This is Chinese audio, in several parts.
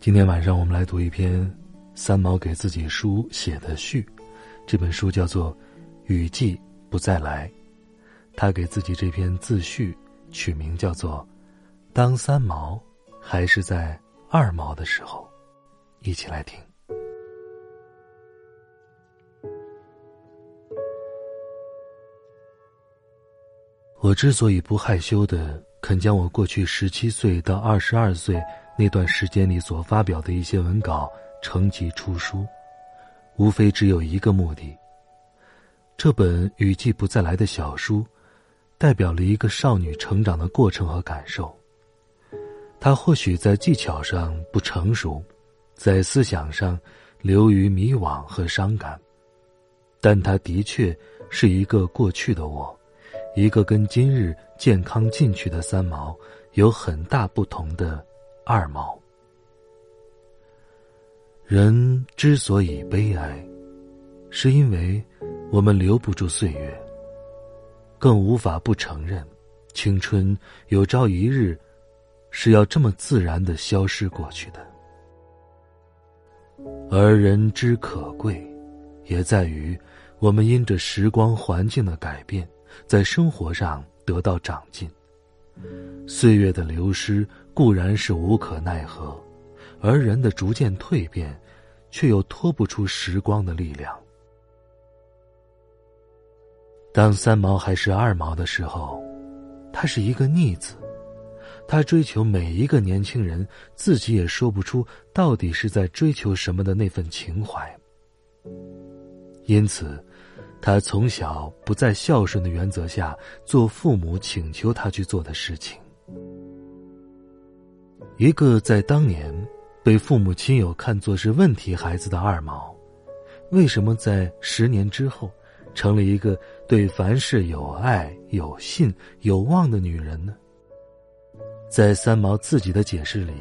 今天晚上我们来读一篇三毛给自己书写的序，这本书叫做《雨季不再来》，他给自己这篇自序取名叫做《当三毛还是在二毛的时候》，一起来听。我之所以不害羞的肯将我过去十七岁到二十二岁。那段时间里所发表的一些文稿成集出书，无非只有一个目的。这本雨季不再来的小书，代表了一个少女成长的过程和感受。她或许在技巧上不成熟，在思想上流于迷惘和伤感，但她的确是一个过去的我，一个跟今日健康进取的三毛有很大不同的。二毛，人之所以悲哀，是因为我们留不住岁月，更无法不承认，青春有朝一日是要这么自然的消失过去的。而人之可贵，也在于我们因着时光环境的改变，在生活上得到长进。岁月的流失固然是无可奈何，而人的逐渐蜕变，却又脱不出时光的力量。当三毛还是二毛的时候，他是一个逆子，他追求每一个年轻人自己也说不出到底是在追求什么的那份情怀。因此。他从小不在孝顺的原则下做父母请求他去做的事情。一个在当年被父母亲友看作是问题孩子的二毛，为什么在十年之后，成了一个对凡事有爱、有信、有望的女人呢？在三毛自己的解释里，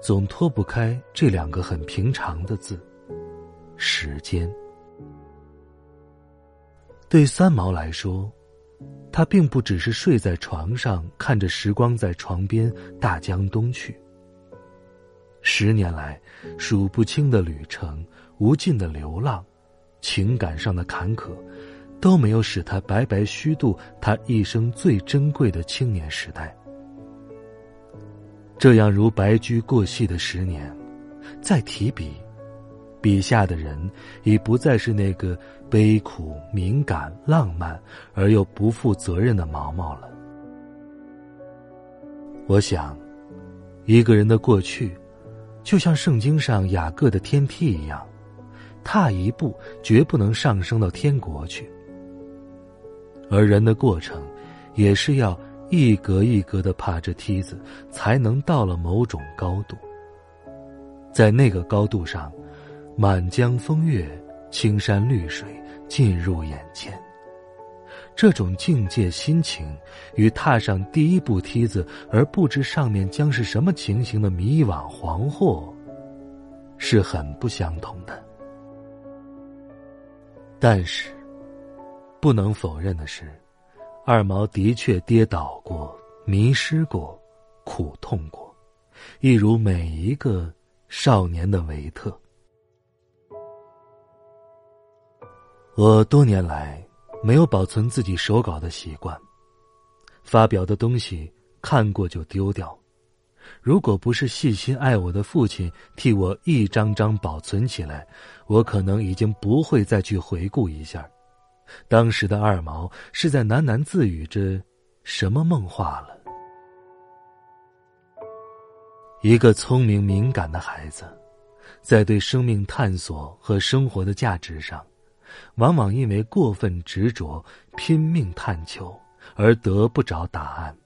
总脱不开这两个很平常的字：时间。对三毛来说，他并不只是睡在床上看着时光在床边大江东去。十年来，数不清的旅程、无尽的流浪、情感上的坎坷，都没有使他白白虚度他一生最珍贵的青年时代。这样如白驹过隙的十年，再提笔。笔下的人已不再是那个悲苦、敏感、浪漫而又不负责任的毛毛了。我想，一个人的过去，就像圣经上雅各的天梯一样，踏一步绝不能上升到天国去；而人的过程，也是要一格一格的爬着梯子，才能到了某种高度。在那个高度上。满江风月，青山绿水尽入眼前。这种境界心情，与踏上第一步梯子而不知上面将是什么情形的迷惘惶惑，是很不相同的。但是，不能否认的是，二毛的确跌倒过、迷失过、苦痛过，一如每一个少年的维特。我多年来没有保存自己手稿的习惯，发表的东西看过就丢掉。如果不是细心爱我的父亲替我一张张保存起来，我可能已经不会再去回顾一下，当时的二毛是在喃喃自语着什么梦话了。一个聪明敏感的孩子，在对生命探索和生活的价值上。往往因为过分执着、拼命探求而得不着答案。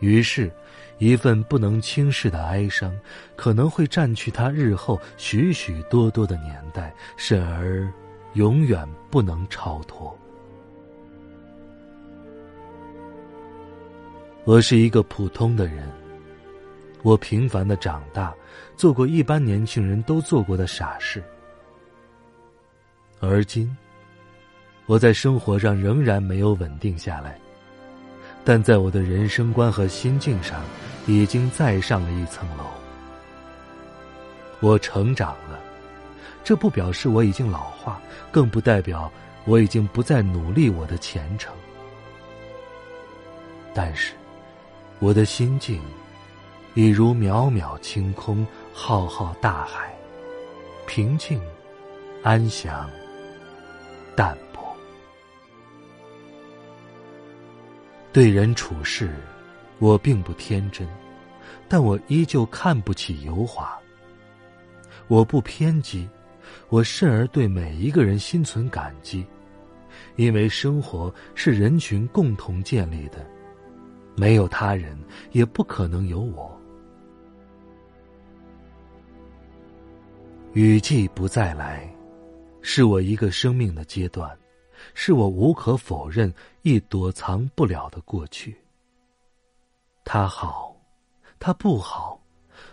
于是，一份不能轻视的哀伤，可能会占据他日后许许多多的年代，甚而永远不能超脱。我是一个普通的人，我平凡的长大，做过一般年轻人都做过的傻事。而今，我在生活上仍然没有稳定下来，但在我的人生观和心境上，已经再上了一层楼。我成长了，这不表示我已经老化，更不代表我已经不再努力我的前程。但是。我的心境，已如渺渺清空，浩浩大海，平静、安详、淡泊。对人处事，我并不天真，但我依旧看不起油滑。我不偏激，我甚而对每一个人心存感激，因为生活是人群共同建立的。没有他人，也不可能有我。雨季不再来，是我一个生命的阶段，是我无可否认亦躲藏不了的过去。它好，它不好，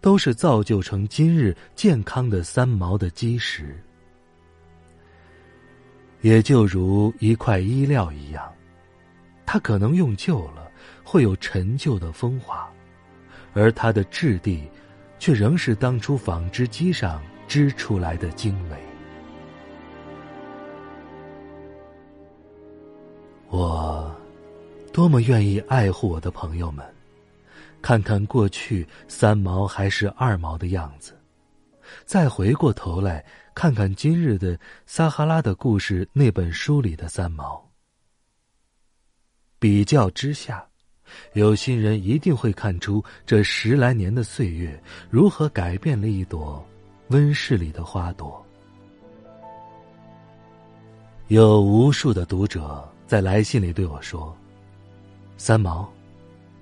都是造就成今日健康的三毛的基石。也就如一块衣料一样，它可能用旧了。会有陈旧的风华，而它的质地，却仍是当初纺织机上织出来的精美。我，多么愿意爱护我的朋友们，看看过去三毛还是二毛的样子，再回过头来看看今日的《撒哈拉的故事》那本书里的三毛，比较之下。有心人一定会看出，这十来年的岁月如何改变了一朵温室里的花朵。有无数的读者在来信里对我说：“三毛，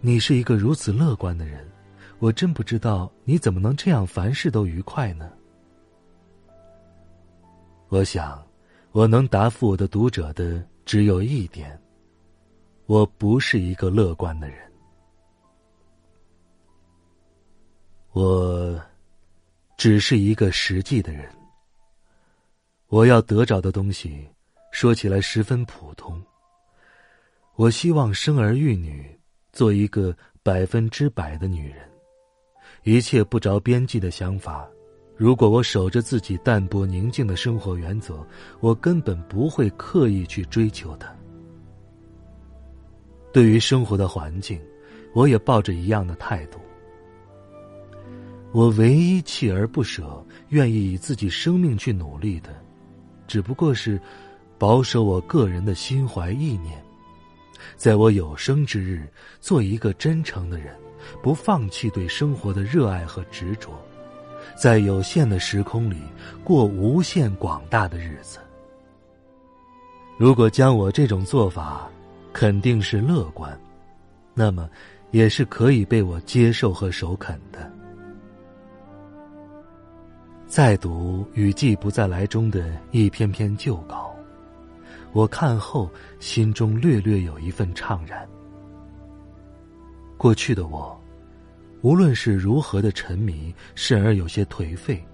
你是一个如此乐观的人，我真不知道你怎么能这样凡事都愉快呢？”我想，我能答复我的读者的只有一点。我不是一个乐观的人，我只是一个实际的人。我要得着的东西，说起来十分普通。我希望生儿育女，做一个百分之百的女人，一切不着边际的想法。如果我守着自己淡泊宁静的生活原则，我根本不会刻意去追求的。对于生活的环境，我也抱着一样的态度。我唯一锲而不舍、愿意以自己生命去努力的，只不过是保守我个人的心怀意念，在我有生之日，做一个真诚的人，不放弃对生活的热爱和执着，在有限的时空里过无限广大的日子。如果将我这种做法，肯定是乐观，那么也是可以被我接受和首肯的。再读《雨季不再来》中的一篇篇旧稿，我看后心中略略有一份怅然。过去的我，无论是如何的沉迷，甚而有些颓废，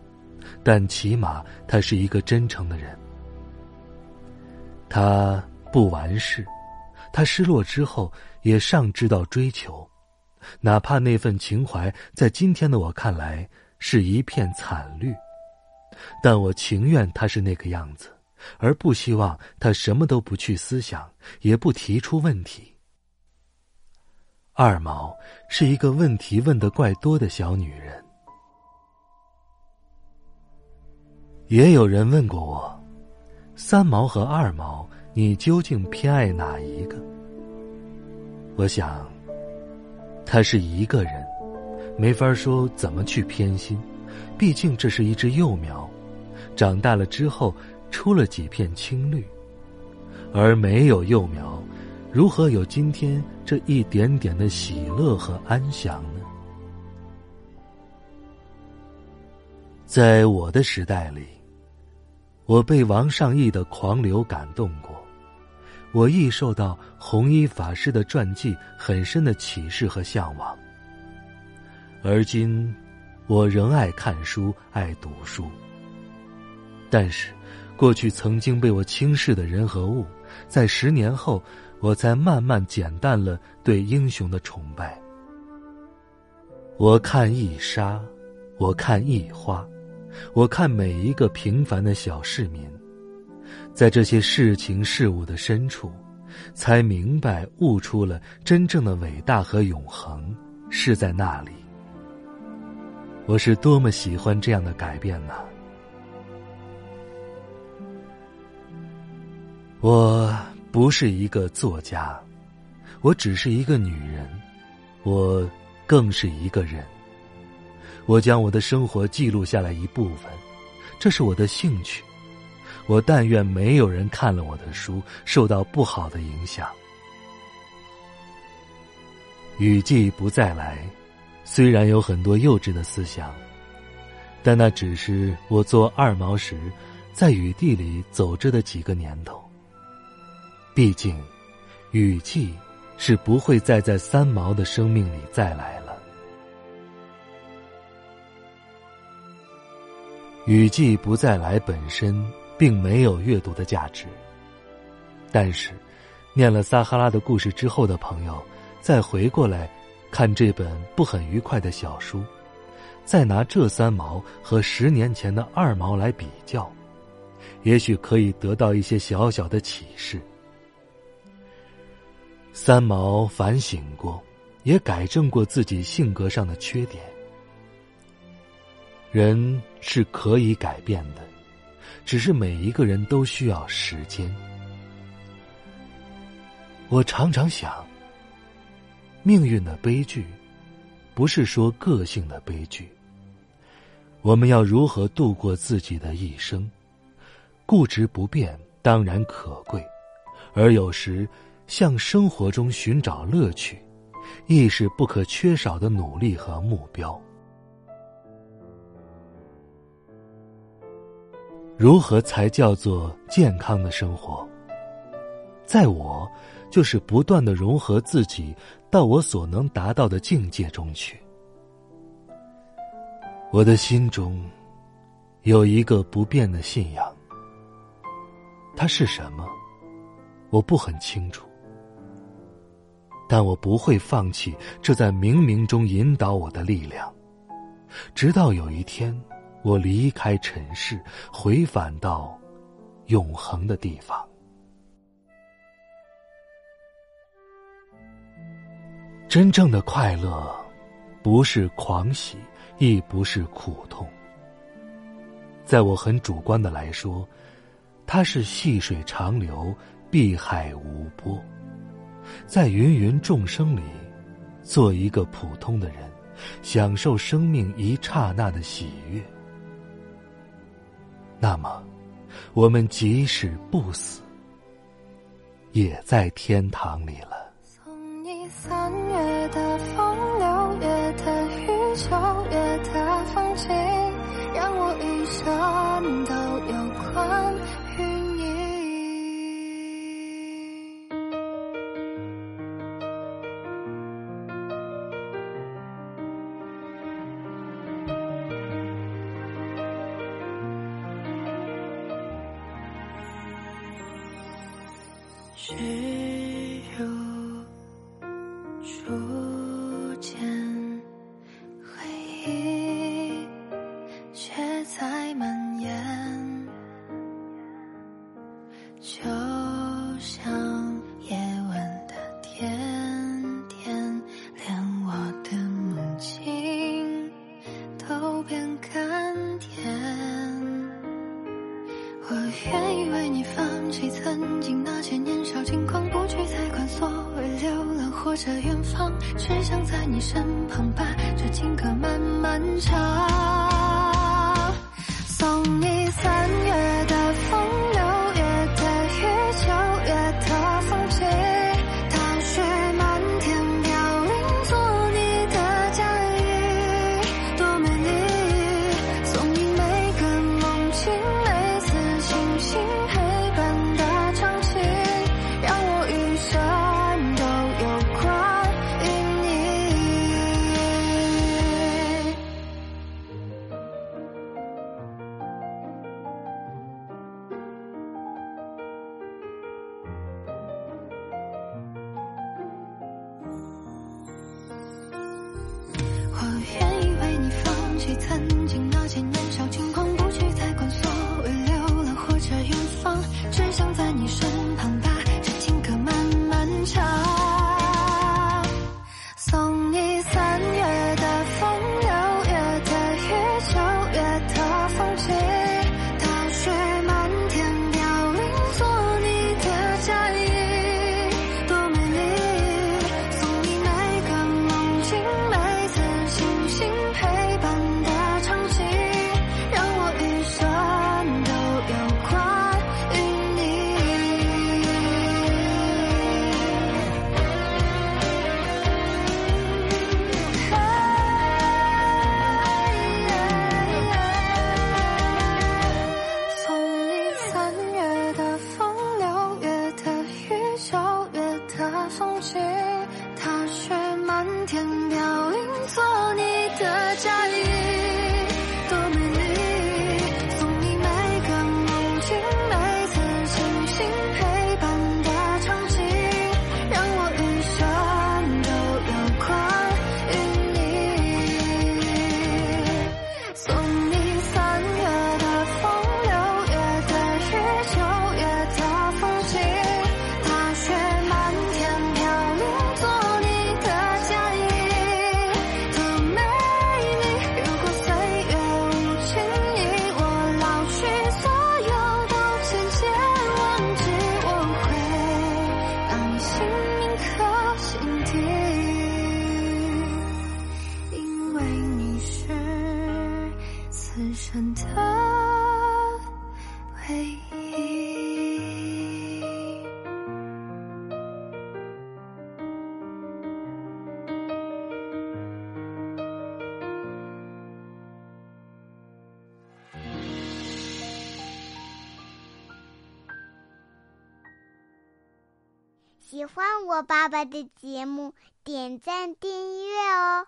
但起码他是一个真诚的人。他不完事。他失落之后，也尚知道追求，哪怕那份情怀在今天的我看来是一片惨绿，但我情愿他是那个样子，而不希望他什么都不去思想，也不提出问题。二毛是一个问题问的怪多的小女人，也有人问过我，三毛和二毛。你究竟偏爱哪一个？我想，他是一个人，没法说怎么去偏心。毕竟这是一只幼苗，长大了之后出了几片青绿，而没有幼苗，如何有今天这一点点的喜乐和安详呢？在我的时代里，我被王上义的狂流感动过，我亦受到弘一法师的传记很深的启示和向往。而今，我仍爱看书，爱读书。但是，过去曾经被我轻视的人和物，在十年后，我才慢慢减淡了对英雄的崇拜。我看一沙，我看一花，我看每一个平凡的小市民，在这些事情事物的深处，才明白悟出了真正的伟大和永恒是在那里。我是多么喜欢这样的改变呢！我不是一个作家，我只是一个女人，我更是一个人。我将我的生活记录下来一部分，这是我的兴趣。我但愿没有人看了我的书受到不好的影响。雨季不再来。虽然有很多幼稚的思想，但那只是我做二毛时，在雨地里走着的几个年头。毕竟，雨季是不会再在三毛的生命里再来了。雨季不再来本身并没有阅读的价值，但是，念了撒哈拉的故事之后的朋友，再回过来。看这本不很愉快的小书，再拿这三毛和十年前的二毛来比较，也许可以得到一些小小的启示。三毛反省过，也改正过自己性格上的缺点。人是可以改变的，只是每一个人都需要时间。我常常想。命运的悲剧，不是说个性的悲剧。我们要如何度过自己的一生？固执不变当然可贵，而有时向生活中寻找乐趣，亦是不可缺少的努力和目标。如何才叫做健康的生活？在我。就是不断的融合自己到我所能达到的境界中去。我的心中有一个不变的信仰，它是什么？我不很清楚，但我不会放弃这在冥冥中引导我的力量，直到有一天我离开尘世，回返到永恒的地方。真正的快乐，不是狂喜，亦不是苦痛。在我很主观的来说，它是细水长流，碧海无波，在芸芸众生里，做一个普通的人，享受生命一刹那的喜悦。那么，我们即使不死，也在天堂里了。谁我愿意为你放弃曾经那些年少轻狂，不去再管所谓流浪或者远方，只想在你身旁把这情歌慢慢唱。喜欢我爸爸的节目，点赞订阅哦。